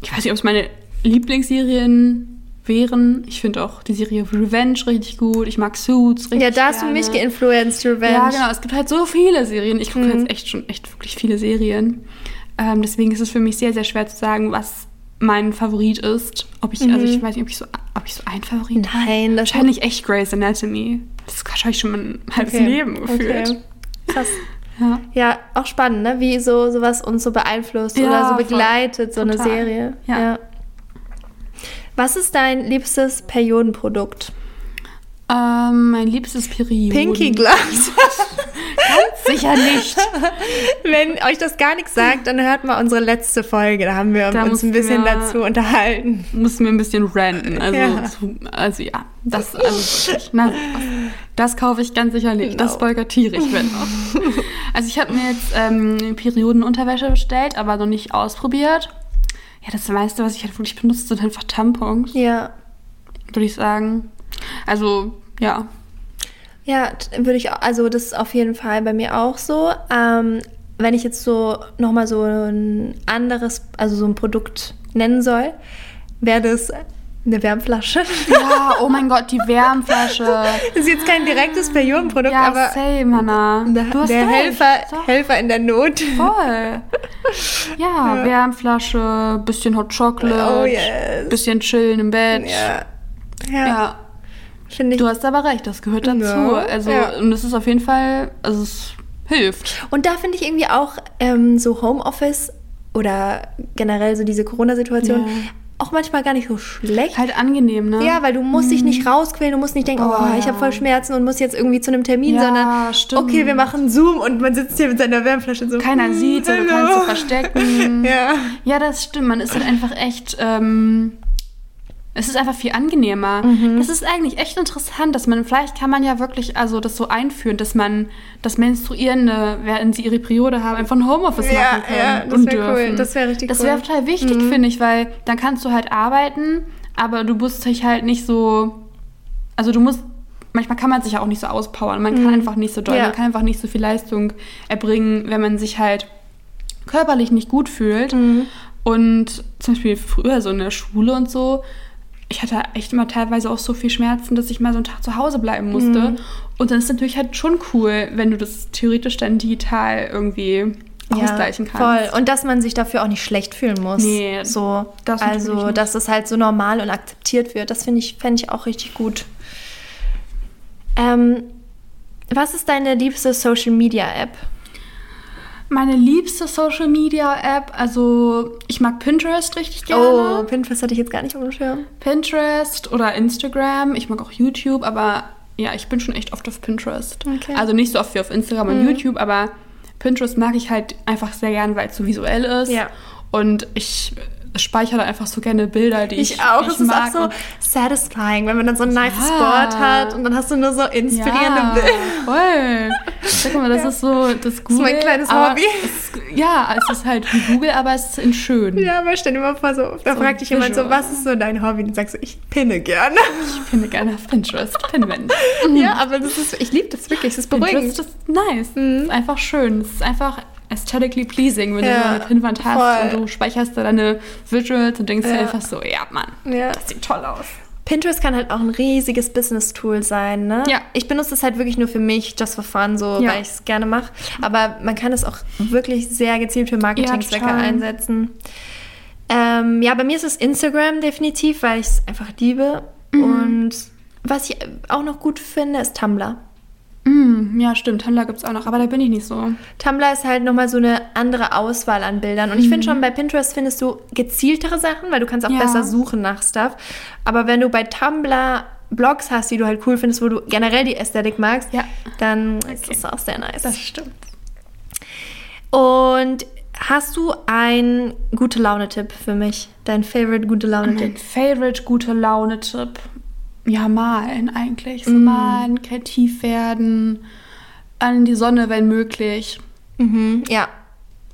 Ich weiß nicht, ob es meine Lieblingsserien wären. Ich finde auch die Serie Revenge richtig gut. Ich mag Suits richtig Ja, da hast du gerne. mich geinfluenced, Revenge. Ja, genau. Es gibt halt so viele Serien. Ich gucke Mhm. jetzt echt schon echt wirklich viele Serien. Ähm, deswegen ist es für mich sehr, sehr schwer zu sagen, was mein Favorit ist. Ob ich, also ich weiß nicht, ob ich so, ob ich so einen Favorit habe. Mhm. Nein, das Wahrscheinlich echt Grey's Anatomy. Das ist wahrscheinlich schon mein halbes Okay, Leben gefühlt. okay. Krass. Ja. Ja, auch spannend, ne? Wie so sowas uns so beeinflusst Ja, oder so voll. begleitet, so eine Total. Serie. Ja. Was ist dein liebstes Periodenprodukt? Ähm, mein liebstes Period. Pinky Gloves. Sicher nicht. Wenn euch das gar nichts sagt, dann hört mal unsere letzte Folge. Da haben wir Da uns ein mussten bisschen wir- dazu unterhalten. Muss mir ein bisschen ranten. Also Ja. ja, also, ja das, also na, das kaufe ich ganz sicher nicht. Das No. boykottiere ich, wenn auch. Also ich habe mir jetzt ähm, Periodenunterwäsche bestellt, aber noch nicht ausprobiert. Ja, das meiste, was ich halt wirklich benutze, sind einfach Tampons, Ja. würde ich sagen. Also, ja. Ja, würde ich auch, also das ist auf jeden Fall bei mir auch so. Ähm, wenn ich jetzt so nochmal so ein anderes, also so ein Produkt nennen soll, wäre das eine Wärmflasche. Ja, oh mein Gott, die Wärmflasche. Das ist jetzt kein direktes Periodenprodukt, Ja, aber same, Hannah. der, Du hast der. Helfer, So. Helfer in der Not. Voll. Ja, Wärmflasche, bisschen Hot Chocolate, Oh, yes. bisschen chillen im Bett. Ja. Ja, Ja, finde ich. du hast aber recht, das gehört dazu. Ja, Also, ja. und es ist auf jeden Fall, also es hilft. Und da finde ich irgendwie auch ähm, so Homeoffice oder generell so diese Corona-Situation Ja. auch manchmal gar nicht so schlecht. Halt angenehm, ne? Ja, weil du musst dich nicht rausquälen, du musst nicht denken, oh, Oh, ich habe voll Schmerzen und muss jetzt irgendwie zu einem Termin, sondern stimmt. okay, wir machen Zoom und man sitzt hier mit seiner Wärmflasche so. Keiner hm, sieht, du kannst du verstecken. Ja. Ja, das stimmt. Man ist halt einfach echt. Ähm, es ist einfach viel angenehmer. Mhm. Das ist eigentlich echt interessant, dass man, vielleicht kann man ja wirklich also das so einführen, dass man das Menstruierende, während sie ihre Periode haben, einfach ein Homeoffice Ja, machen können ja, das und wär cool. dürfen. Das wär richtig Das cool. Mhm. wäre total wichtig, finde ich, weil dann kannst du halt arbeiten, aber du musst dich halt nicht so. Also du musst. Manchmal kann man sich ja auch nicht so auspowern. Man kann einfach nicht so doll, Mhm. Ja. man kann einfach nicht so viel Leistung erbringen, wenn man sich halt körperlich nicht gut fühlt. Mhm. Und zum Beispiel früher so in der Schule und so, ich hatte echt immer teilweise auch so viel Schmerzen, dass ich mal so einen Tag zu Hause bleiben musste. Mhm. Und dann ist es natürlich halt schon cool, wenn du das theoretisch dann digital irgendwie ausgleichen kannst. Voll. Und dass man sich dafür auch nicht schlecht fühlen muss. Nee, so. das also, dass es halt so normal und akzeptiert wird. Das finde ich, fände ich auch richtig gut. Ähm, was ist deine liebste Social Media App? Meine liebste Social Media App, also ich mag Pinterest richtig gerne. Oh, Pinterest hatte ich jetzt gar nicht auf dem Schirm. Pinterest oder Instagram. Ich mag auch YouTube, aber ja, ich bin schon echt oft auf Pinterest. Okay. Mhm. Also nicht so oft wie auf Instagram und YouTube, aber Pinterest mag ich halt einfach sehr gern, weil es so visuell ist. Ja. Und ich speichere einfach so gerne Bilder, die ich, Ich auch. Ich es ist auch mag. so satisfying, wenn man dann so ein nice Ja. Sport hat und dann hast du nur so inspirierende ja, Bilder. voll. Sag mal, das ist so das Google. mein kleines Hobby. Es, ja, es ist halt wie Google, aber es ist in schön. Ja, aber stell dir mal vor, so, da So fragt dich jemand so, was ist so dein Hobby? Und dann sagst du, ich pinne gerne. Ich finde gerne auf Pinterest Pinwände. Ja, aber das ist, ich liebe das wirklich, das ist beruhigend. Pinterest ist nice. Es ist einfach schön. Es ist einfach, aesthetically pleasing, wenn Ja, du eine Pinnwand hast voll. und du speicherst da deine Visuals und denkst dir Ja. einfach so, ja, Mann, Ja. das sieht toll aus. Pinterest kann halt auch ein riesiges Business-Tool sein, ne? Ja. Ich benutze es halt wirklich nur für mich, just for fun, so, Ja. weil ich es gerne mache. Aber man kann es auch wirklich sehr gezielt für Marketingzwecke Ja, einsetzen. Ähm, ja, bei mir ist es Instagram definitiv, weil ich es einfach liebe. Mhm. Und was ich auch noch gut finde, ist Tumblr. Mm, ja, stimmt, Tumblr gibt's auch noch, aber da bin ich nicht so. Tumblr ist halt nochmal so eine andere Auswahl an Bildern. Und ich finde schon, bei Pinterest findest du gezieltere Sachen, weil du kannst auch Mhm. Ja. besser suchen nach Stuff. Aber wenn du bei Tumblr Blogs hast, die du halt cool findest, wo du generell die Ästhetik magst, Ja. dann ist das auch sehr nice. Das stimmt. Und hast du einen gute Laune-Tipp für mich? Dein Favorite gute Mein Laune-Tipp? Favorite gute Laune-Tipp. Ja, malen eigentlich. So Mm. malen, kreativ werden, an die Sonne, wenn möglich. Mhm, ja,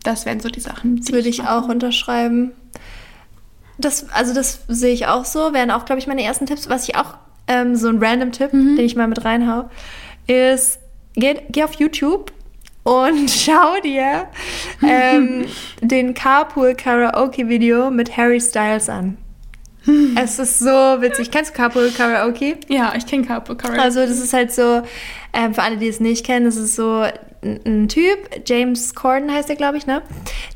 Das wären so die Sachen. das würde ich auch unterschreiben. Das, also das sehe ich auch so, wären auch, glaube ich, meine ersten Tipps. Was ich auch, ähm, so ein Random-Tipp, Mhm. den ich mal mit reinhau, ist, geh, geh auf YouTube und schau dir ähm, den Carpool Karaoke Video mit Harry Styles an. Es ist so witzig. Kennst du Carpool Karaoke? Ja, ich kenne Carpo Karaoke. Also das ist halt so, ähm, für alle, die es nicht kennen, das ist so ein, Typ, James Corden heißt er, glaube ich, ne?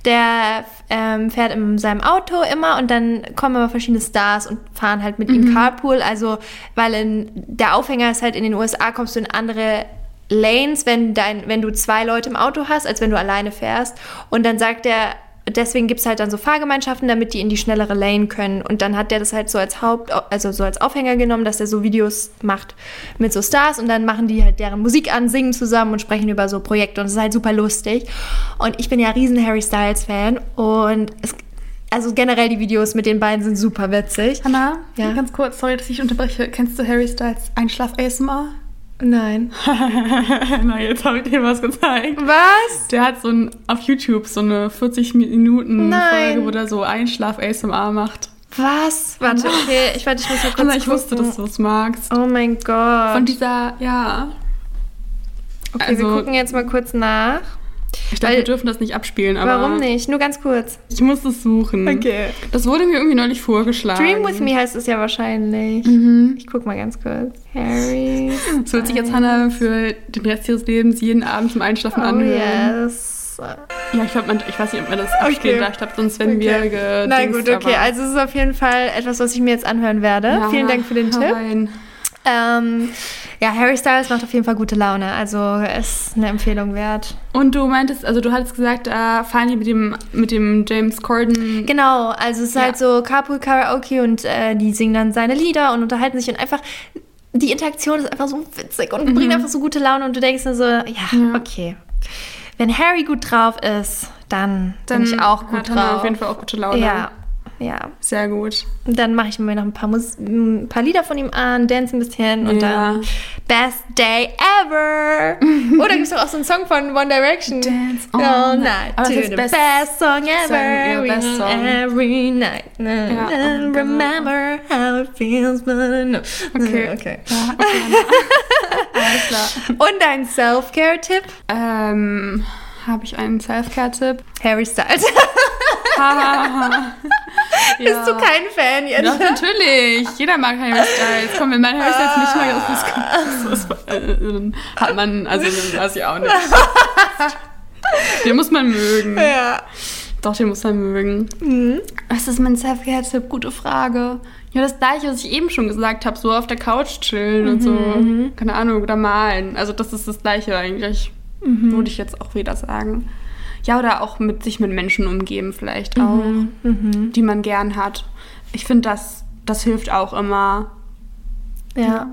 Der ähm, fährt in seinem Auto immer und dann kommen immer verschiedene Stars und fahren halt mit ihm Carpool. Also, weil in, der Aufhänger ist halt in den USA, kommst du in andere Lanes, wenn, dein, wenn du zwei Leute im Auto hast, als wenn du alleine fährst. Und dann sagt er, deswegen gibt es halt dann so Fahrgemeinschaften, damit die in die schnellere Lane können. Und dann hat der das halt so als Haupt, also so als Aufhänger genommen, dass er so Videos macht mit so Stars und dann machen die halt deren Musik an, singen zusammen und sprechen über so Projekte und es ist halt super lustig. Und ich bin ja riesen Harry Styles Fan und es, also generell die Videos mit den beiden sind super witzig. Hannah, Ja. ganz kurz, sorry, dass ich unterbreche. Kennst du Harry Styles Einschlaf-ASMR? Nein. Na, jetzt habe ich dir was gezeigt. Was? Der hat so ein, auf YouTube so eine 40 Minuten Nein. Folge, wo der so Einschlaf-ASMR macht. Was? Warte, okay, ich warte, ich muss mal kurz Hannah, ich wusste, gucken. dass du es magst. Oh mein Gott. Von dieser, ja. okay, also- wir gucken jetzt mal kurz nach. Ich glaube, wir dürfen das nicht abspielen, aber. Warum nicht? Nur ganz kurz. Ich muss es suchen. Okay. Das wurde mir irgendwie neulich vorgeschlagen. Dream with me heißt es ja wahrscheinlich. Mhm. Ich guck mal ganz kurz. Harry. Das wird sich jetzt Hannah für den Rest ihres Lebens jeden Abend zum Einschlafen Oh anhören. yes. Ja, ich glaube, ich weiß nicht, ob man das abspielen Okay. darf. Ich glaube, sonst werden wir Okay. gedingst, Na gut, okay. Also es ist auf jeden Fall etwas, was ich mir jetzt anhören werde. Ja, Vielen Dank für den Tipp. Ähm, ja, Harry Styles macht auf jeden Fall gute Laune. Also ist eine Empfehlung wert. Und du meintest, also du hattest gesagt, da fahren die mit dem, mit dem James Corden. Genau, also es ist Ja. halt so Carpool Karaoke und äh, die singen dann seine Lieder und unterhalten sich und einfach die Interaktion ist einfach so witzig und bringt einfach so gute Laune und du denkst dir so, ja, Mhm. Ja. okay. Wenn Harry gut drauf ist, dann, bin ich auch gut drauf. auf jeden Fall auch gute Laune. Ja, ja. Sehr gut. Und dann mache ich mir noch ein paar, Mus ein paar Lieder von ihm an, dance ein bisschen und Ja. dann Best Day Ever. Oder gibt es doch auch so einen Song von One Direction. Dance all night. night. To the best best song ever. Song, best song. Every night. Ja, genau. remember how it feels, but know. Okay. okay. Ja, okay. Alles klar. Und dein Self-Care-Tipp? Ähm, habe ich einen Self-Care-Tipp? Harry Styles. Bist Bist du kein Fan jetzt? Doch, natürlich. Jeder mag Harry Styles. Komm, wenn man Harry Styles nicht mag, das ist, das ist, äh, dann hat man, also dann weiß ich auch nicht. Den muss man mögen. Ja. Doch, den muss man mögen. Mhm. Was ist mein Self-Care-Tipp? Gute Frage. Ja, das gleiche, was ich eben schon gesagt habe, so auf der Couch chillen und so. Mhm, Keine Ahnung, oder malen. Also das ist das gleiche eigentlich, Mhm. würde ich jetzt auch wieder sagen. Ja, oder auch mit sich mit Menschen umgeben vielleicht auch, Mhm. die man gern hat. Ich finde, das, das hilft auch immer. Ja.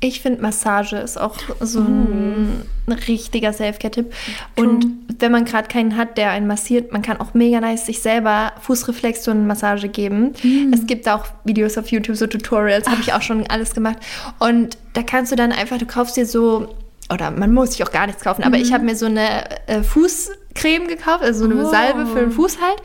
Ich finde, Massage ist auch so ein, ein richtiger Selfcare-Tipp. Und wenn man gerade keinen hat, der einen massiert, man kann auch mega nice sich selber Fußreflexionenmassage geben. Es gibt auch Videos auf YouTube, so Tutorials, habe ich auch schon alles gemacht. Und da kannst du dann einfach, du kaufst dir so, oder man muss sich auch gar nichts kaufen, aber ich habe mir so eine äh, Fußcreme gekauft, also so eine Oh. Salbe für den Fuß halt.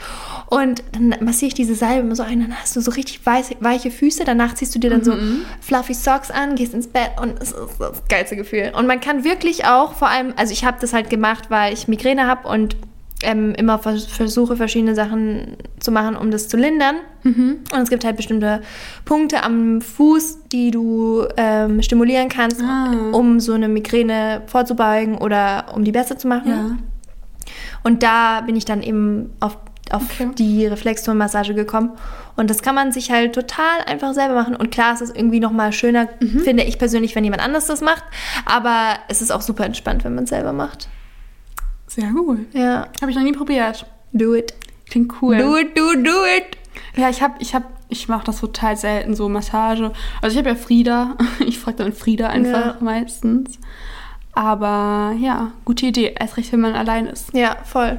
Und dann massiere ich diese Salbe immer so ein, dann hast du so richtig weiße, weiche Füße. Danach ziehst du dir dann so fluffy Socks an, gehst ins Bett und es ist das geilste Gefühl. Und man kann wirklich auch, vor allem, also ich habe das halt gemacht, weil ich Migräne habe und ähm, immer vers versuche, verschiedene Sachen zu machen, um das zu lindern. Und es gibt halt bestimmte Punkte am Fuß, die du ähm, stimulieren kannst, Ah. um so eine Migräne vorzubeugen oder um die besser zu machen. Ja. Und da bin ich dann eben auf, auf Okay. die Reflexzonenmassage gekommen. Und das kann man sich halt total einfach selber machen. Und klar, es ist irgendwie noch mal schöner, Mhm. finde ich persönlich, wenn jemand anders das macht. Aber es ist auch super entspannt, wenn man es selber macht. Sehr cool. Ja, Habe ich noch nie probiert. do it. Klingt cool. Do it, do, do it. Ja, ich habe, ich habe, ich mache das total selten, so Massage. Also ich habe ja Frieda. Ich frage dann Frieda einfach Ja. meistens. Aber ja, gute Idee. Erst recht, wenn man allein ist. Ja, voll.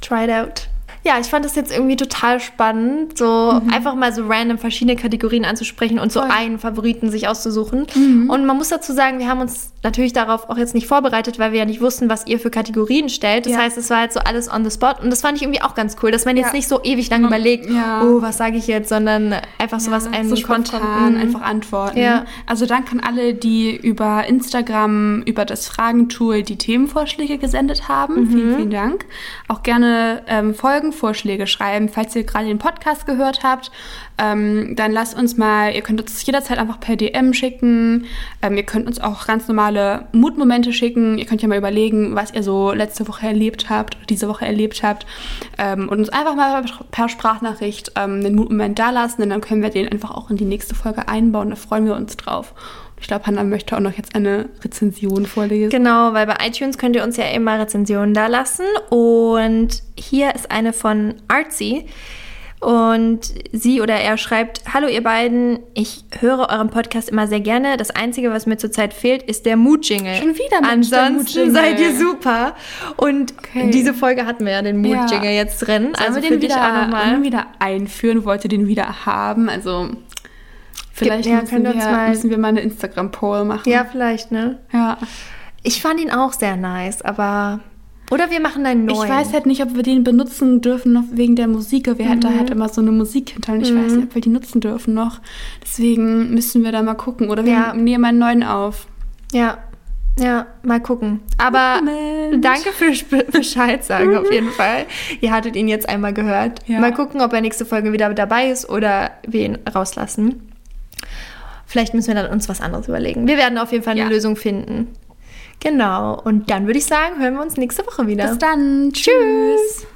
Try it out. Ja, ich fand das jetzt irgendwie total spannend, so einfach mal so random verschiedene Kategorien anzusprechen und so Voll. einen Favoriten sich auszusuchen. Und man muss dazu sagen, wir haben uns natürlich darauf auch jetzt nicht vorbereitet, weil wir ja nicht wussten, was ihr für Kategorien stellt. Das Ja. heißt, es war halt so alles on the spot. Und das fand ich irgendwie auch ganz cool, dass man jetzt Ja. nicht so ewig lang überlegt, ja. oh, was sage ich jetzt, sondern einfach so was einem so spontan. Mhm. einfach antworten. Ja. Also danke an alle, die über Instagram, über das Fragentool die Themenvorschläge gesendet haben. Mhm. Vielen, vielen Dank. Auch gerne ähm, Folgenvorschläge schreiben, falls ihr gerade den Podcast gehört habt. Ähm, dann lasst uns mal, ihr könnt uns jederzeit einfach per DM schicken. Ähm, ihr könnt uns auch ganz normale Mutmomente schicken. Ihr könnt ja mal überlegen, was ihr so letzte Woche erlebt habt, oder diese Woche erlebt habt. Ähm, und uns einfach mal per Sprachnachricht ähm, den Mutmoment da lassen. Und dann können wir den einfach auch in die nächste Folge einbauen. Da freuen wir uns drauf. Ich glaube, Hannah möchte auch noch jetzt eine Rezension vorlesen. Genau, weil bei iTunes könnt ihr uns ja immer Rezensionen da lassen. Und hier ist eine von Artsy. Und sie oder er schreibt: Hallo, ihr beiden. Ich höre euren Podcast immer sehr gerne. Das Einzige, was mir zurzeit fehlt, ist der Mood-Jingle. Schon wieder, der Ansonsten seid ihr super. Und Okay. diese Folge hatten wir ja den Mood-Jingle Ja. jetzt drin. Sollen also wir den wieder, nochmal. wieder einführen? Wollt ihr den wieder haben? Also vielleicht ja, müssen, wir, uns mal- müssen wir mal eine Instagram-Poll machen. Ja, vielleicht, ne? ja. Ich fand ihn auch sehr nice, aber. Oder wir machen einen neuen. Ich weiß halt nicht, ob wir den benutzen dürfen noch wegen der Musik. Wir hatten da Mhm. halt immer so eine Musik hinter und ich weiß nicht, ob wir die nutzen dürfen noch. Deswegen müssen wir da mal gucken. Oder wir Ja. nehmen einen neuen auf. Ja, ja, mal gucken. Aber Moment. danke für Sp- Bescheid sagen auf jeden Fall. Ihr hattet ihn jetzt einmal gehört. Ja. Mal gucken, ob er nächste Folge wieder dabei ist oder wir ihn rauslassen. Vielleicht müssen wir dann uns was anderes überlegen. Wir werden auf jeden Fall eine Ja. Lösung finden. Genau. Und dann würde ich sagen, hören wir uns nächste Woche wieder. Bis dann. Tschüss.